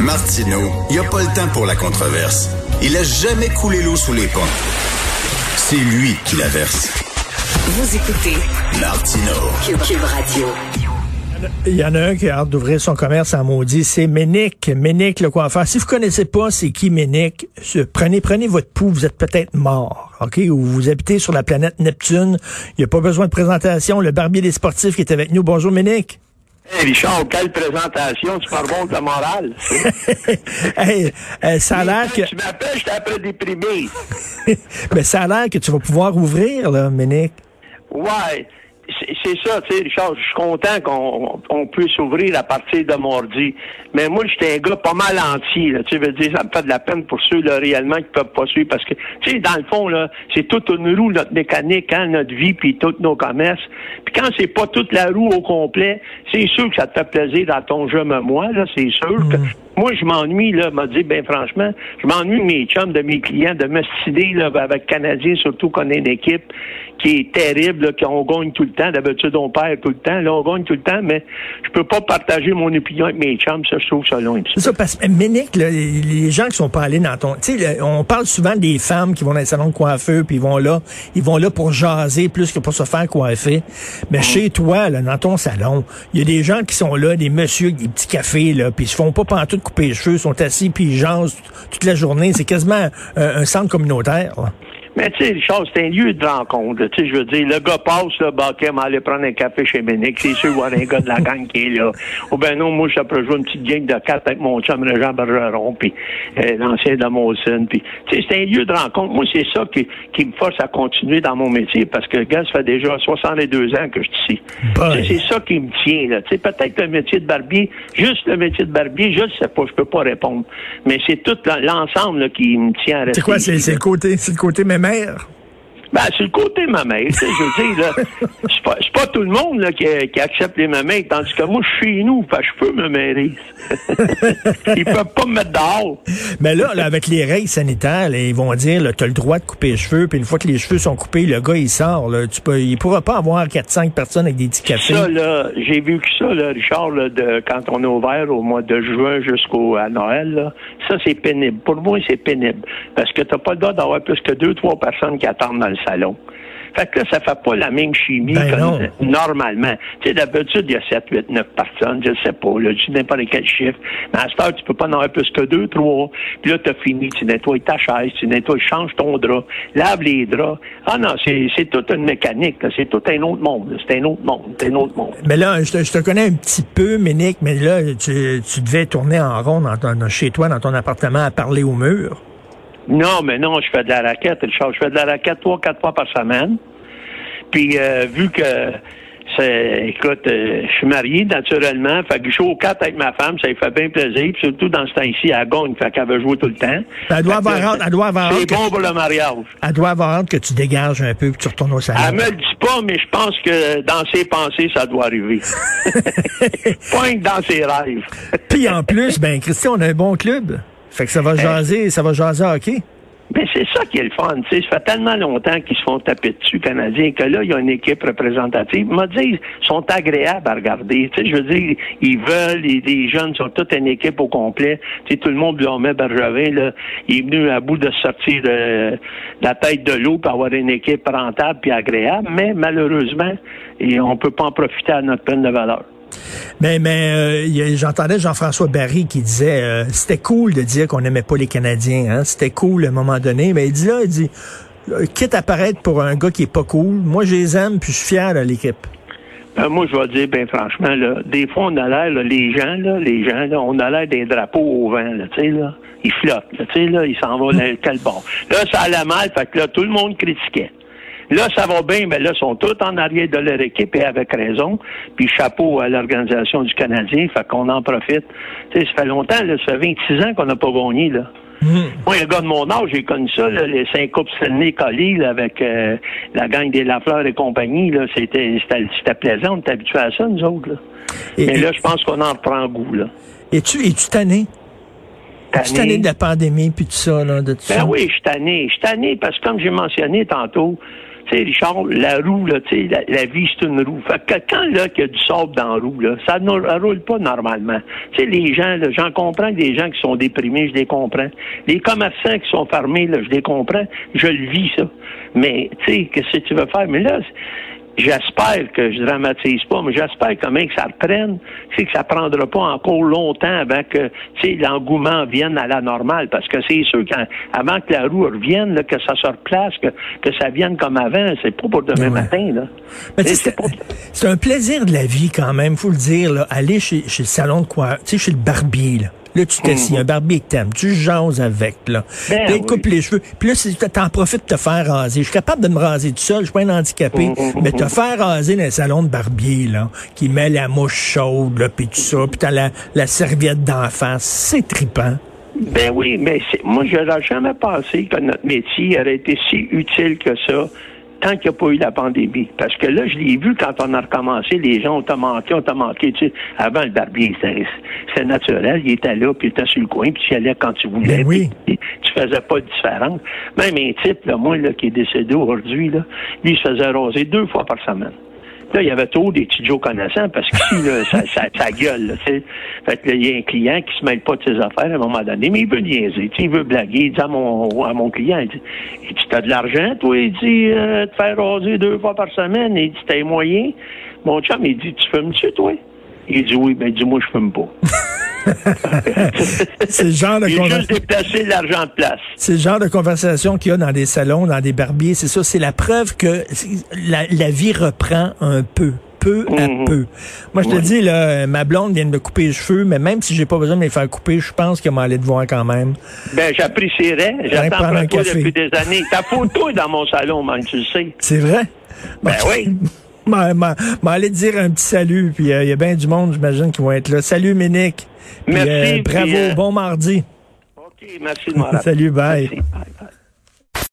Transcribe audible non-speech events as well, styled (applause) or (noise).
Martineau, il n'y a pas le temps pour la controverse. Il a jamais coulé l'eau sous les ponts. C'est lui qui la verse. Vous écoutez Martino. Cube, Radio. Il y en a un qui a hâte d'ouvrir son commerce en maudit, c'est Ménic. Ménic, le coiffeur. Si vous connaissez pas c'est qui Ménic, prenez, prenez votre pouls, vous êtes peut-être mort, OK? Ou vous habitez sur la planète Neptune. Il n'y a pas besoin de présentation. Le barbier des sportifs qui est avec nous. Bonjour, Ménic. Hey Richard, quelle présentation, tu parles de la morale. (laughs) hey, euh, ça a l'air que... Tu m'appelles, je peu déprimé. (laughs) Mais ça a l'air que tu vas pouvoir ouvrir, là, Ménic. Ouais c'est ça, tu sais, Richard, je suis content qu'on puisse ouvrir à partir de mardi. Mais moi, j'étais un gars pas mal entier, là, tu veux dire, ça me fait de la peine pour ceux, là, réellement, qui peuvent pas suivre, parce que, tu sais, dans le fond, là, c'est toute une roue, notre mécanique, hein, notre vie, puis tous nos commerces. Puis quand c'est pas toute la roue au complet, c'est sûr que ça te fait plaisir dans ton jeu, moi, là, c'est sûr que Mm. moi, je m'ennuie, là, m'a dit, ben franchement, je m'ennuie de mes chums, de mes clients, de me stider, là, avec Canadiens, surtout qu'on est une équipe qui est terrible, là, qu'on gagne tout le temps. D'habitude, on perd tout le temps. Là, on gagne tout le temps, mais je peux pas partager mon opinion avec mes chums. Ça, je trouve ça loin. C'est ça, parce que Ménic, là, les gens qui sont pas allés dans ton... Tu sais, on parle souvent des femmes qui vont dans les salons de coiffeur, puis ils vont là, ils vont là pour jaser plus que pour se faire coiffer. Mais chez toi, là, dans ton salon, il y a des gens qui sont là, des messieurs avec des petits cafés, là, puis ils se font pas pantoute couper les cheveux, sont assis, puis ils jasent toute la journée. C'est quasiment euh, un centre communautaire. là. Mais tu sais, Richard, c'est un lieu de rencontre. Tu sais, je veux dire, le gars passe, là, bah, ok, aller prendre un café chez Ménic. C'est sûr, voir un gars de la (laughs) gang qui est là. Ou ben non, moi, je peux jouer une petite game de cartes avec mon chum Jean Bergeron, puis euh, l'ancien de Molson. Puis, tu sais, c'est un lieu de rencontre. Moi, c'est ça qui, qui me force à continuer dans mon métier, parce que, gars, ça fait déjà 62 ans que je suis ici. C'est ça qui me tient, là. Tu sais, peut-être le métier de barbier, juste le métier de barbier, je ne sais pas, je peux pas répondre. Mais c'est tout l'ensemble, qui me tient à rester. C'est quoi? C'est le côté, c'est le côté mémère? Ben, c'est le côté mamelle, tu sais, je veux dire, là, (laughs) c'est pas, c'est pas tout le monde, là, qui, qui accepte les mamelles, tandis que moi, je suis chez nous, fait je peux me mêler. (laughs) Ils peuvent pas me mettre dehors. Mais là, là, avec les règles sanitaires, là, ils vont dire, tu as le droit de couper les cheveux, puis une fois que les cheveux sont coupés, le gars, il sort. Là, tu peux, il pourra pas avoir 4-5 personnes avec des petits cafés. Ça, là, j'ai vu que ça, là, Richard, là, de, quand on est ouvert au mois de juin jusqu'au à Noël, là, ça, c'est pénible. Pour moi, c'est pénible. Parce que t'as pas le droit d'avoir plus que deux, trois personnes qui attendent dans le salon. Fait que là, ça fait pas la même chimie Ben comme non. normalement. Tu sais, d'habitude, il y a 7, 8, 9 personnes, je sais pas, là, je dis n'importe quel chiffre. Mais à cette heure, tu peux pas en avoir plus que deux, trois. Puis là, t'as fini, tu nettoies ta chaise, tu nettoies, changes ton drap, lave les draps. Ah non, c'est, toute une mécanique, c'est tout un autre monde, c'est un autre monde, c'est un autre monde. Mais là, je te, je te connais un petit peu, Ménic, mais là, tu, tu devais tourner en rond dans ton- chez toi, dans ton appartement, à parler au mur. Non, mais non, je fais de la raquette, Richard. Je fais de la raquette trois, quatre fois par semaine. Puis euh, vu que c'est écoute, euh, je suis marié naturellement, fait que je joue au 4 avec ma femme, ça lui fait bien plaisir, puis surtout dans ce temps-ci, elle gagne, fait qu'elle veut jouer tout le temps. Elle doit avoir hâte- elle doit avoir C'est bon pour le mariage. Elle doit avoir hâte que tu dégages un peu, que tu retournes au salon. Elle me le dit pas, mais je pense que dans ses pensées, ça doit arriver. (laughs) Pointe dans ses rêves. Puis en plus, ben Christian, on a un bon club. Fait que ça va jaser, ça va jaser hockey? Mais c'est ça qui est le fun, tu sais. Ça fait tellement longtemps qu'ils se font taper dessus, Canadiens, que là, il y a une équipe représentative. M'a dit, ils sont agréables à regarder. Tu sais, je veux dire, ils veulent, les, les jeunes sont toute une équipe au complet. Tu sais, tout le monde lui met Bergevin, là. Il est venu à bout de sortir de, la tête de l'eau pour avoir une équipe rentable puis agréable. Mais malheureusement, et on peut pas en profiter à notre peine de valeur. Mais, mais euh, il y a- j'entendais Jean-François Barry qui disait euh, c'était cool de dire qu'on n'aimait pas les Canadiens. Hein? C'était cool à un moment donné. Mais il dit là, il dit euh, quitte à paraître pour un gars qui est pas cool, moi je les aime puis je suis fier de l'équipe. Ben, moi, je vais dire, ben franchement, là, des fois, on a l'air, les gens, là, les gens, là, on a l'air des drapeaux au vent, là, tu sais, là. Ils flottent, là, tu sais, là, ils s'en vont dans quel bord. Là, ça allait mal, fait que là, tout le monde critiquait. Là, ça va bien, mais là, ils sont tous en arrière de leur équipe et avec raison. Puis chapeau à l'organisation du Canadien, fait qu'on en profite. Tu sais, ça fait longtemps, là, ça fait 26 ans qu'on n'a pas gagné, là. Moi, un gars de mon âge, j'ai connu ça, là, les cinq coupes Stanley Collie, là, avec euh, la gang des Lafleur et compagnie. Là, c'était, c'était, c'était plaisant, on était habitués à ça, nous autres. Là. Et- Mais et- là, je pense qu'on en prend goût. Là. Es-tu es-tu tanné? Es-tu tanné de la pandémie puis tout ça, là, de tout Ben ça? oui, je suis tanné. Je suis tanné parce que, comme j'ai mentionné tantôt, tu sais, Richard, la roue, là, tu sais, la, vie, c'est une roue. Fait que quand, là, qu'il y a du sable dans la roue, là, ça ne roule pas normalement. Tu sais, les gens, là, j'en comprends des gens qui sont déprimés, je les comprends. Les commerçants qui sont fermés, là, je les comprends. Je le vis, ça. Mais, tu sais, qu'est-ce que tu veux faire? Mais là, J'espère que je dramatise pas, mais j'espère quand même que ça reprenne. C'est que ça prendra pas encore longtemps avant que l'engouement vienne à la normale. Parce que c'est sûr qu'avant que la roue revienne, là, que ça se replace, que, que ça vienne comme avant, c'est pas pour demain Ouais. matin. Là. Mais C'est un plaisir de la vie quand même, faut le dire. Là. Aller chez, chez le salon de quoi, tu sais, chez le barbier. Là, là tu t'assis, un barbier que t'aimes, tu jases avec. Là, Mhm. Ben Puis là, il oui. coupe les cheveux. Puis là, c'est- t'en profites de te faire raser. Je suis capable de me raser tout seul, je suis pas un handicapé. Mhm, Mais te faire raser dans le salon de barbier, là, qui met la mouche chaude, là, puis tout ça, puis t'as la, la serviette d'en face, c'est trippant. Ben oui, mais c'est- moi, je n'aurais jamais pensé que notre métier aurait été si utile que ça tant qu'il n'y a pas eu la pandémie. Parce que là, je l'ai vu quand on a recommencé, les gens ont t'a manqué, on t'a manqué. Tu sais, avant, le barbier, c'était naturel. Il était là, puis il était sur le coin, puis tu y allais quand tu voulais. Ben oui. puis tu faisais pas de différence. Même un type, là, moi, là, qui est décédé aujourd'hui, là, lui, il se faisait raser deux fois par semaine. Là, il y avait trop des petits Joe connaissants parce qu'ici, là, (laughs) ça, ça, ça gueule, là, tu sais. Fait que là, il y a un client qui se mêle pas de ses affaires à un moment donné, mais il veut niaiser, il veut blaguer. Il dit à mon, à mon client, il dit, il dit, t'as de l'argent, toi? Il dit, euh, te faire raser deux fois par semaine. Il dit, t'as les moyens? Mon chum, il dit, tu fumes-tu, toi? Il dit, oui, ben, dis moi, je fume pas. (laughs) (laughs) C'est le genre de conversation. l'argent de place. C'est le genre de conversation qu'il y a dans des salons, dans des barbiers. C'est ça, c'est la preuve que la, la vie reprend un peu. Peu à Mhm. peu. Moi, je te dis, là, ma blonde vient de me couper les cheveux, mais même si j'ai pas besoin de les faire couper, je pense qu'elle m'allait te voir quand même. Ben, j'apprécierais. J'attends un toi café. depuis des années. Ta photo est dans mon salon, man, tu le sais. C'est vrai? Ben oui. M'a- m'a- M'aller dire un petit salut, puis euh, il y a bien du monde, j'imagine, qui vont être là. Salut, Ménic. Puis, Merci, euh, puis, bravo, euh, bon mardi. OK, merci de Salut, bye. Merci, bye.